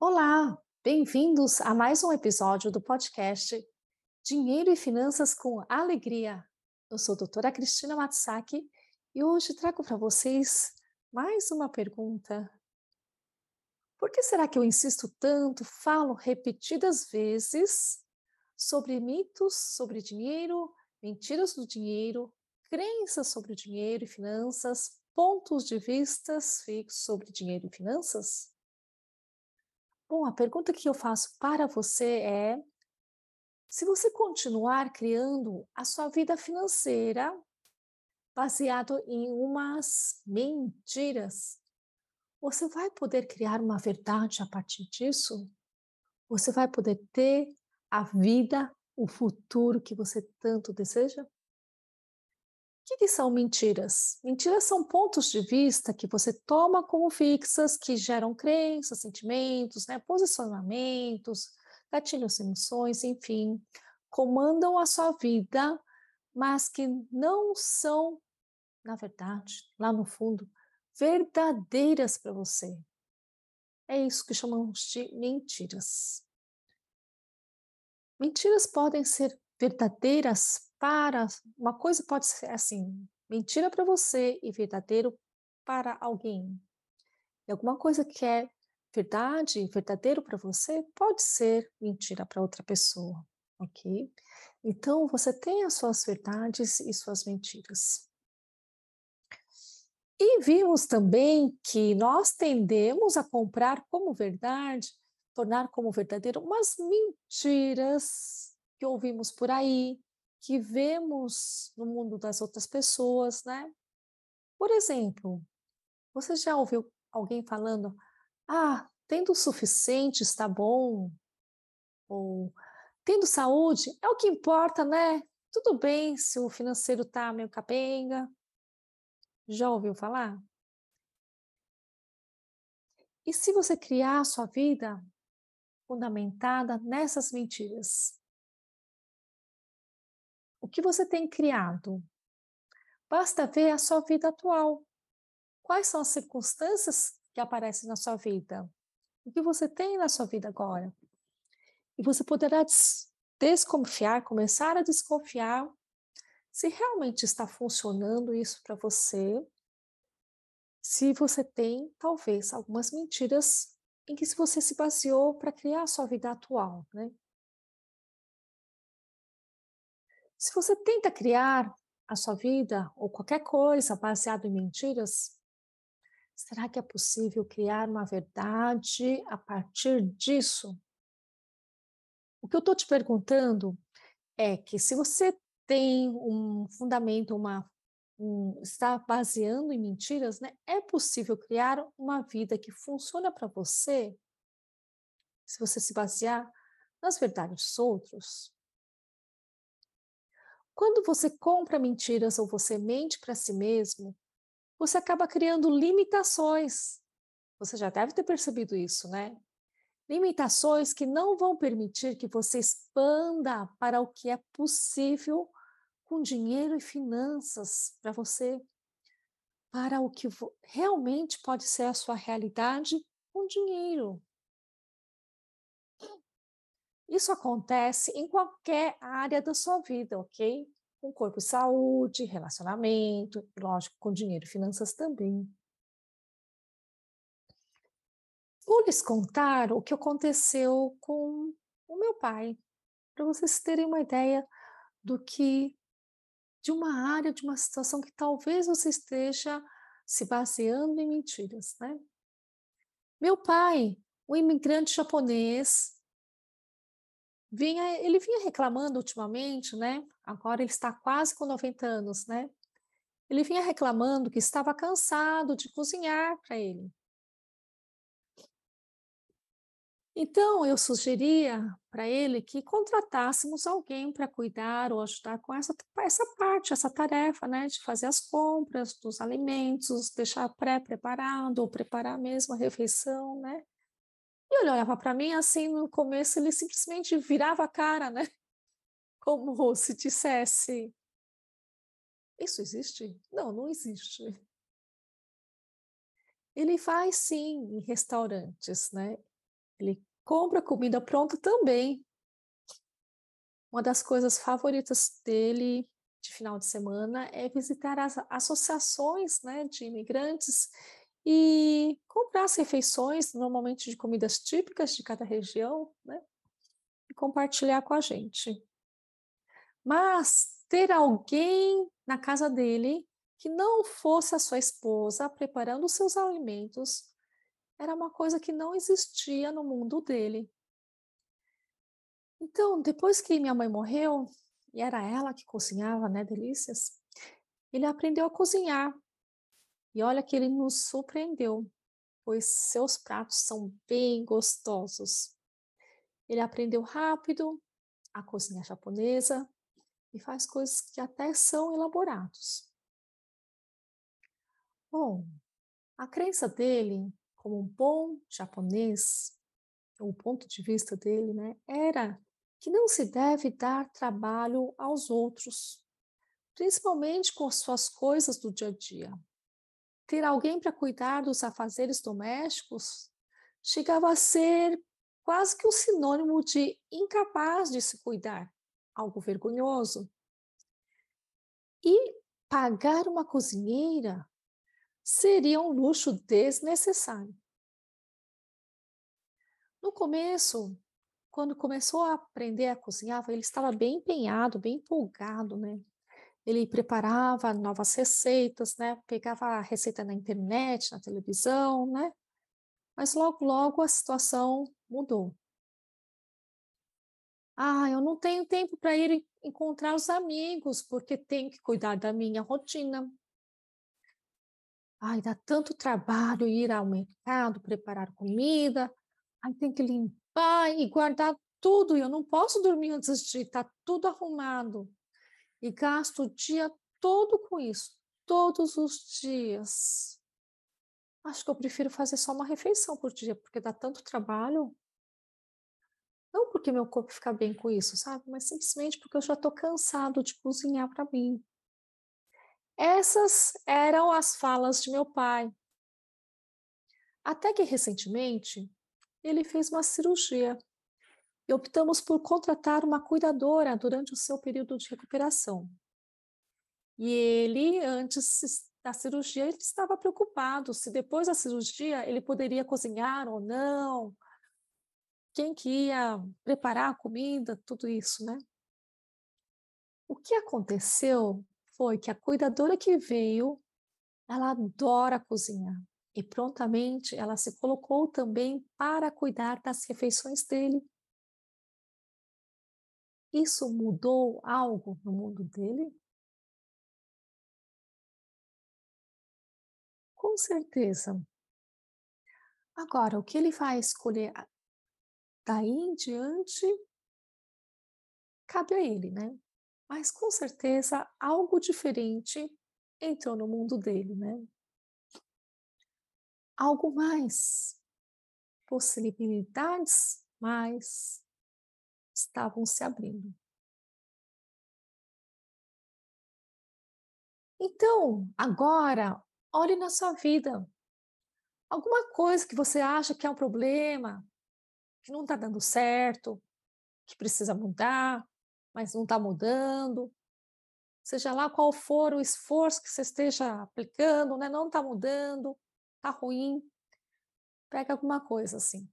Olá, bem-vindos a mais um episódio do podcast Dinheiro e Finanças com Alegria. Eu sou a doutora Cristina Matsaki e hoje trago para vocês mais uma pergunta. Por que será que eu insisto tanto, falo repetidas vezes sobre mitos sobre dinheiro, mentiras do dinheiro, crenças sobre o dinheiro e finanças, pontos de vistas fixos sobre dinheiro e finanças? Bom, a pergunta que eu faço para você é: se você continuar criando a sua vida financeira baseado em umas mentiras, você vai poder criar uma verdade a partir disso? Você vai poder ter a vida, o futuro que você tanto deseja? Que, que são mentiras? Mentiras são pontos de vista que você toma como fixas, que geram crenças, sentimentos, né, posicionamentos, gatilhos, emoções, enfim, comandam a sua vida, mas que não são, na verdade, lá no fundo, verdadeiras para você. É isso que chamamos de mentiras. Mentiras podem ser verdadeiras para uma coisa pode ser assim, mentira para você e verdadeiro para alguém. E alguma coisa que é verdade, verdadeiro para você, pode ser mentira para outra pessoa, ok? Então, você tem as suas verdades e suas mentiras. E vimos também que nós tendemos a comprar como verdade, tornar como verdadeiro umas mentiras que ouvimos por aí, que vemos no mundo das outras pessoas, né? Por exemplo, você já ouviu alguém falando: "Ah, tendo o suficiente está bom", ou "Tendo saúde é o que importa, né? Tudo bem se o financeiro tá meio capenga". Já ouviu falar? E se você criar a sua vida fundamentada nessas mentiras? O que você tem criado? Basta ver a sua vida atual. Quais são as circunstâncias que aparecem na sua vida? O que você tem na sua vida agora? E você poderá des desconfiar, começar a desconfiar se realmente está funcionando isso para você. Se você tem, talvez, algumas mentiras em que você se baseou para criar a sua vida atual, né? Se você tenta criar a sua vida ou qualquer coisa baseado em mentiras, será que é possível criar uma verdade a partir disso? O que eu estou te perguntando é que se você tem um fundamento, uma um, está baseando em mentiras, né? É possível criar uma vida que funciona para você se você se basear nas verdades dos outros? Quando você compra mentiras ou você mente para si mesmo, você acaba criando limitações. Você já deve ter percebido isso, né? Limitações que não vão permitir que você expanda para o que é possível com dinheiro e finanças para você, para o que realmente pode ser a sua realidade com dinheiro. Isso acontece em qualquer área da sua vida, ok? Com corpo e saúde, relacionamento, lógico, com dinheiro e finanças também. Vou lhes contar o que aconteceu com o meu pai, para vocês terem uma ideia do que de uma área, de uma situação que talvez você esteja se baseando em mentiras, né? Meu pai, um imigrante japonês, vinha, ele vinha reclamando ultimamente, né? Agora ele está quase com 90 anos, né? Ele vinha reclamando que estava cansado de cozinhar para ele. Então, eu sugeria para ele que contratássemos alguém para cuidar ou ajudar com essa, essa parte, essa tarefa, né, de fazer as compras dos alimentos, deixar pré-preparado ou preparar mesmo a refeição, né? E ele olhava para mim assim, no começo ele simplesmente virava a cara, né? Como se dissesse: Isso existe? Não, não existe. Ele faz sim em restaurantes, né? Ele compra comida pronta também. Uma das coisas favoritas dele de final de semana é visitar as associações né, de imigrantes e comprar as refeições, normalmente de comidas típicas de cada região, né, e compartilhar com a gente. Mas ter alguém na casa dele que não fosse a sua esposa preparando os seus alimentos era uma coisa que não existia no mundo dele. Então, depois que minha mãe morreu, e era ela que cozinhava, né, delícias, ele aprendeu a cozinhar. E olha que ele nos surpreendeu, pois seus pratos são bem gostosos. Ele aprendeu rápido a cozinhar japonesa e faz coisas que até são elaborados. Bom, a crença dele como um bom japonês, o ponto de vista dele, né, era que não se deve dar trabalho aos outros, principalmente com suas coisas do dia a dia. Ter alguém para cuidar dos afazeres domésticos chegava a ser quase que um sinônimo de incapaz de se cuidar, algo vergonhoso. E pagar uma cozinheira seria um luxo desnecessário. No começo, quando começou a aprender a cozinhar, ele estava bem empenhado, bem empolgado, né? Ele preparava novas receitas, né? Pegava a receita na internet, na televisão, né? Mas logo, logo a situação mudou. Ah, eu não tenho tempo para ir encontrar os amigos, porque tenho que cuidar da minha rotina, Ai, dá tanto trabalho ir ao mercado, preparar comida, aí tem que limpar e guardar tudo, eu não posso dormir antes de estar tá tudo arrumado. E gasto o dia todo com isso, todos os dias. Acho que eu prefiro fazer só uma refeição por dia, porque dá tanto trabalho. Não porque meu corpo fica bem com isso, sabe? Mas simplesmente porque eu já estou cansado de cozinhar para mim. Essas eram as falas de meu pai. Até que recentemente ele fez uma cirurgia e optamos por contratar uma cuidadora durante o seu período de recuperação. E ele, antes da cirurgia, ele estava preocupado se depois da cirurgia ele poderia cozinhar ou não, quem que ia preparar a comida, tudo isso, né? O que aconteceu foi que a cuidadora que veio, ela adora cozinhar e prontamente ela se colocou também para cuidar das refeições dele. Isso mudou algo no mundo dele? Com certeza. Agora, o que ele vai escolher daí em diante, cabe a ele, né? Mas com certeza algo diferente entrou no mundo dele, né? Algo mais, possibilidades mais estavam se abrindo. Então, agora, olhe na sua vida. Alguma coisa que você acha que é um problema, que não está dando certo, que precisa mudar, mas não está mudando. Seja lá qual for o esforço que você esteja aplicando, né? não está mudando, está ruim. Pega alguma coisa assim.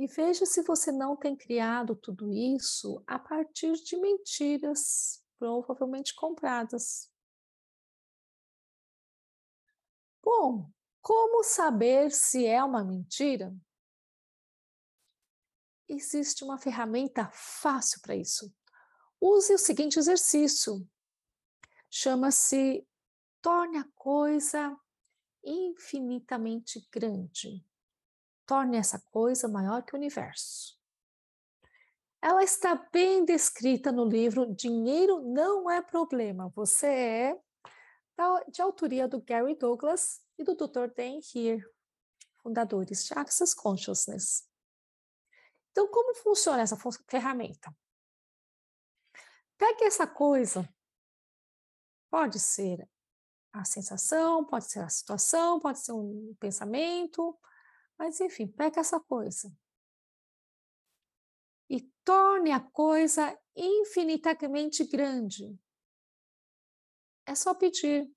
E veja se você não tem criado tudo isso a partir de mentiras, provavelmente compradas. Bom, como saber se é uma mentira? existe uma ferramenta fácil para isso. Use o seguinte exercício. Chama-se torne a coisa infinitamente grande. Torne essa coisa maior que o universo. Ela está bem descrita no livro Dinheiro Não é Problema. Você é de autoria do Gary Douglas e do Dr. Dan Heer, fundadores de Access Consciousness. Então, como funciona essa ferramenta? Pegue essa coisa, pode ser a sensação, pode ser a situação, pode ser um pensamento, mas enfim, pega essa coisa e torne a coisa infinitamente grande. É só pedir.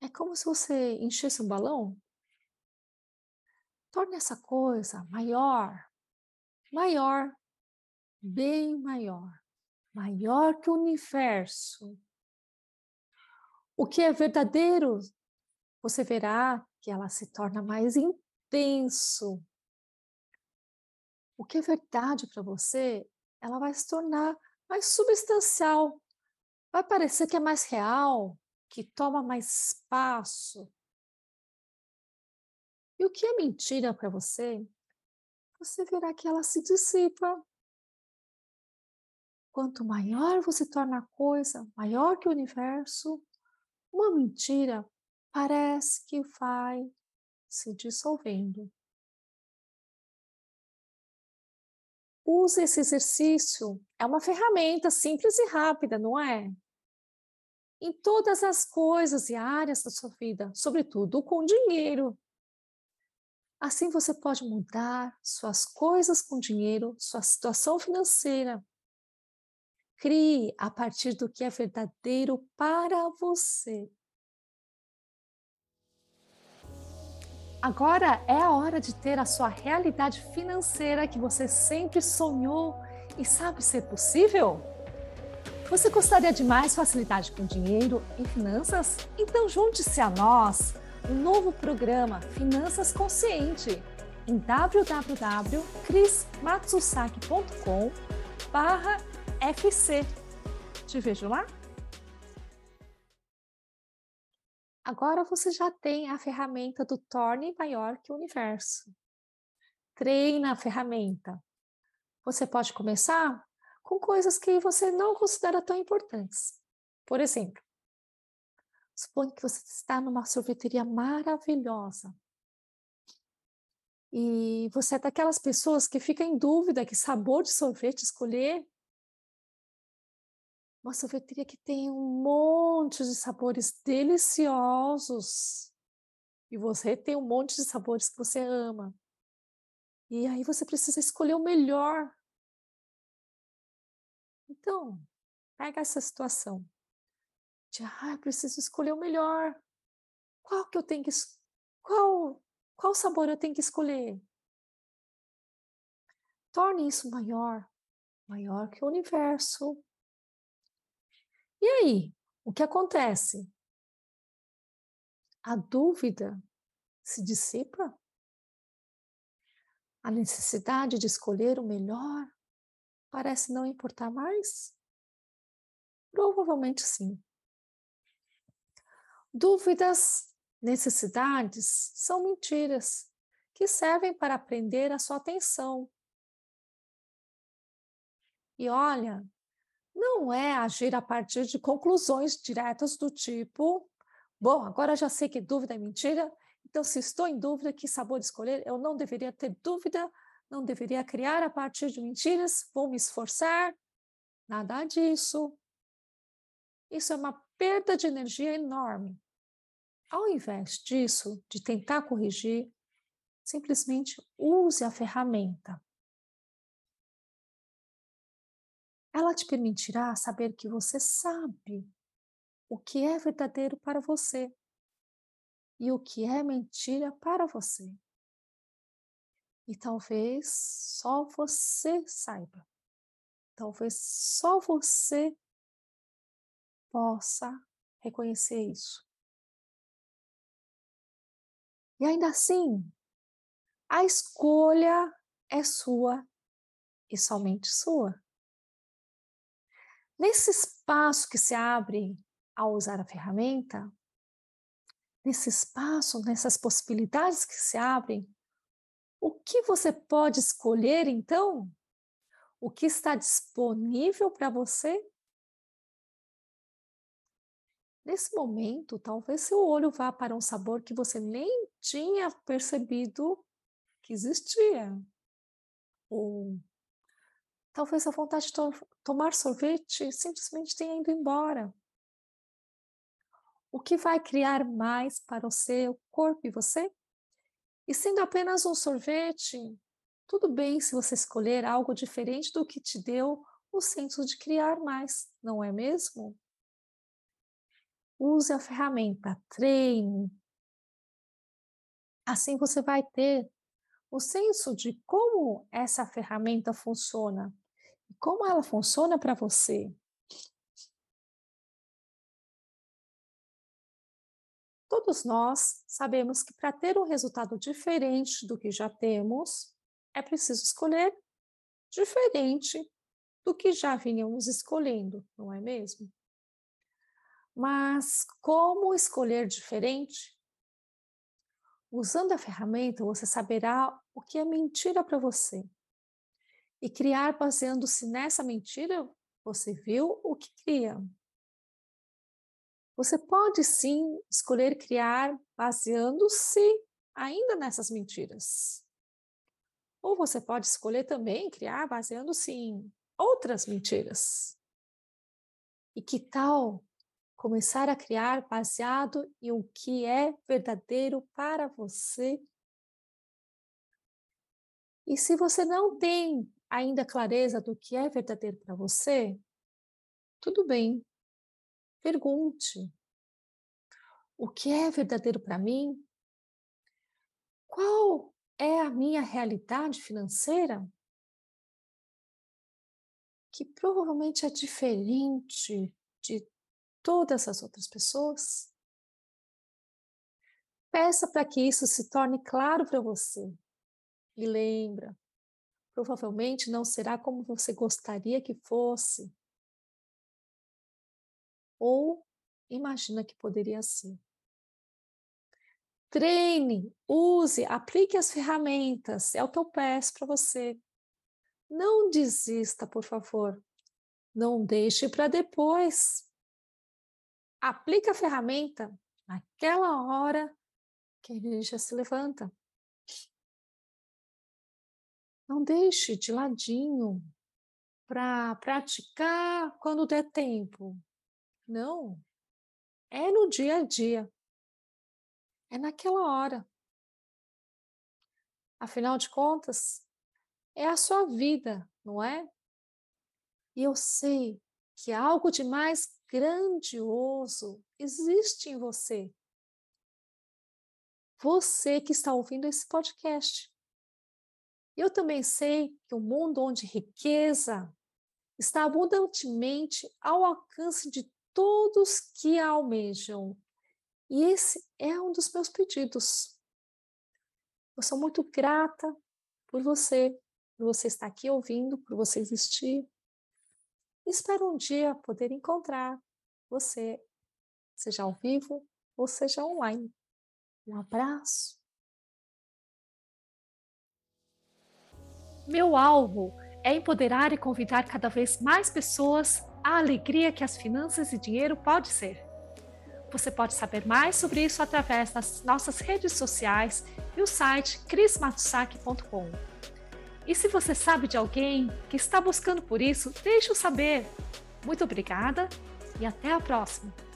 É como se você enchesse um balão. Torne essa coisa maior, maior, bem maior, maior que o universo. O que é verdadeiro, você verá que ela se torna mais intenso. O que é verdade para você, ela vai se tornar mais substancial. Vai parecer que é mais real, que toma mais espaço. E o que é mentira para você, você verá que ela se dissipa. Quanto maior você torna a coisa, maior que o universo, uma mentira parece que vai se dissolvendo. Use esse exercício, é uma ferramenta simples e rápida, não é? Em todas as coisas e áreas da sua vida, sobretudo com dinheiro. Assim você pode mudar suas coisas com dinheiro, sua situação financeira. Crie a partir do que é verdadeiro para você. Agora é a hora de ter a sua realidade financeira que você sempre sonhou e sabe ser possível? Você gostaria de mais facilidade com dinheiro e finanças? Então junte-se a nós, um novo programa Finanças Consciente em www.crismatsusaki.com FC. Te vejo lá? Agora você já tem a ferramenta do torne maior que o universo. Treina a ferramenta. Você pode começar com coisas que você não considera tão importantes. Por exemplo, suponha que você está numa sorveteria maravilhosa. E você é daquelas pessoas que fica em dúvida que sabor de sorvete escolher uma sorveteria que tem um monte de sabores deliciosos. E você tem um monte de sabores que você ama. E aí você precisa escolher o melhor. Então, pega essa situação. De, ah, eu preciso escolher o melhor. Qual que eu tenho que qual qual sabor eu tenho que escolher? Torne isso maior, maior que o universo, e aí, o que acontece? A dúvida se dissipa? A necessidade de escolher o melhor parece não importar mais? Provavelmente sim. Dúvidas, necessidades são mentiras que servem para prender a sua atenção. E olha, não é agir a partir de conclusões diretas do tipo: bom, agora já sei que dúvida é mentira, então se estou em dúvida que sabor escolher, eu não deveria ter dúvida, não deveria criar a partir de mentiras, vou me esforçar. Nada disso. Isso é uma perda de energia enorme. Ao invés disso, de tentar corrigir, simplesmente use a ferramenta. Ela te permitirá saber que você sabe o que é verdadeiro para você e o que é mentira para você. E talvez só você saiba. Talvez só você possa reconhecer isso. E ainda assim, a escolha é sua e somente sua. Nesse espaço que se abre ao usar a ferramenta, nesse espaço, nessas possibilidades que se abrem, o que você pode escolher então? O que está disponível para você? Nesse momento, talvez seu olho vá para um sabor que você nem tinha percebido que existia. Ou talvez a vontade de to tomar sorvete simplesmente tenha ido embora. O que vai criar mais para o seu corpo e você? E sendo apenas um sorvete, tudo bem se você escolher algo diferente do que te deu o senso de criar mais, não é mesmo? Use a ferramenta, treine. Assim você vai ter o senso de como essa ferramenta funciona como ela funciona para você. Todos nós sabemos que para ter um resultado diferente do que já temos, é preciso escolher diferente do que já vínhamos escolhendo, não é mesmo? Mas como escolher diferente? Usando a ferramenta, você saberá o que é mentira para você. E criar baseando-se nessa mentira, você viu o que cria. Você pode sim escolher criar baseando-se ainda nessas mentiras. Ou você pode escolher também criar baseando-se em outras mentiras. E que tal começar a criar baseado em o que é verdadeiro para você? E se você não tem ainda clareza do que é verdadeiro para você, tudo bem, Pergunte: o que é verdadeiro para mim? Qual é a minha realidade financeira? Que provavelmente é diferente de todas as outras pessoas. Peça para que isso se torne claro para você. E lembra, provavelmente não será como você gostaria que fosse, ou imagina que poderia ser. Treine, use, aplique as ferramentas, é o que eu peço para você. Não desista, por favor. Não deixe para depois. Aplique a ferramenta naquela hora que a energia se levanta. Não deixe de ladinho para praticar quando der tempo. Não. É no dia a dia. É naquela hora. Afinal de contas, é a sua vida, não é? E eu sei que algo de mais grandioso existe em você. Você que está ouvindo esse podcast. Eu também sei que o um mundo onde riqueza está abundantemente ao alcance de todos que almejam. E esse é um dos meus pedidos. Eu sou muito grata por você, por você estar aqui ouvindo, por você existir. Espero um dia poder encontrar você, seja ao vivo ou seja online. Um abraço. Meu alvo é empoderar e convidar cada vez mais pessoas à alegria que as finanças e dinheiro pode ser. Você pode saber mais sobre isso através das nossas redes sociais e o site crismatsaki.com. E se você sabe de alguém que está buscando por isso, deixe-o saber. Muito obrigada e até a próxima!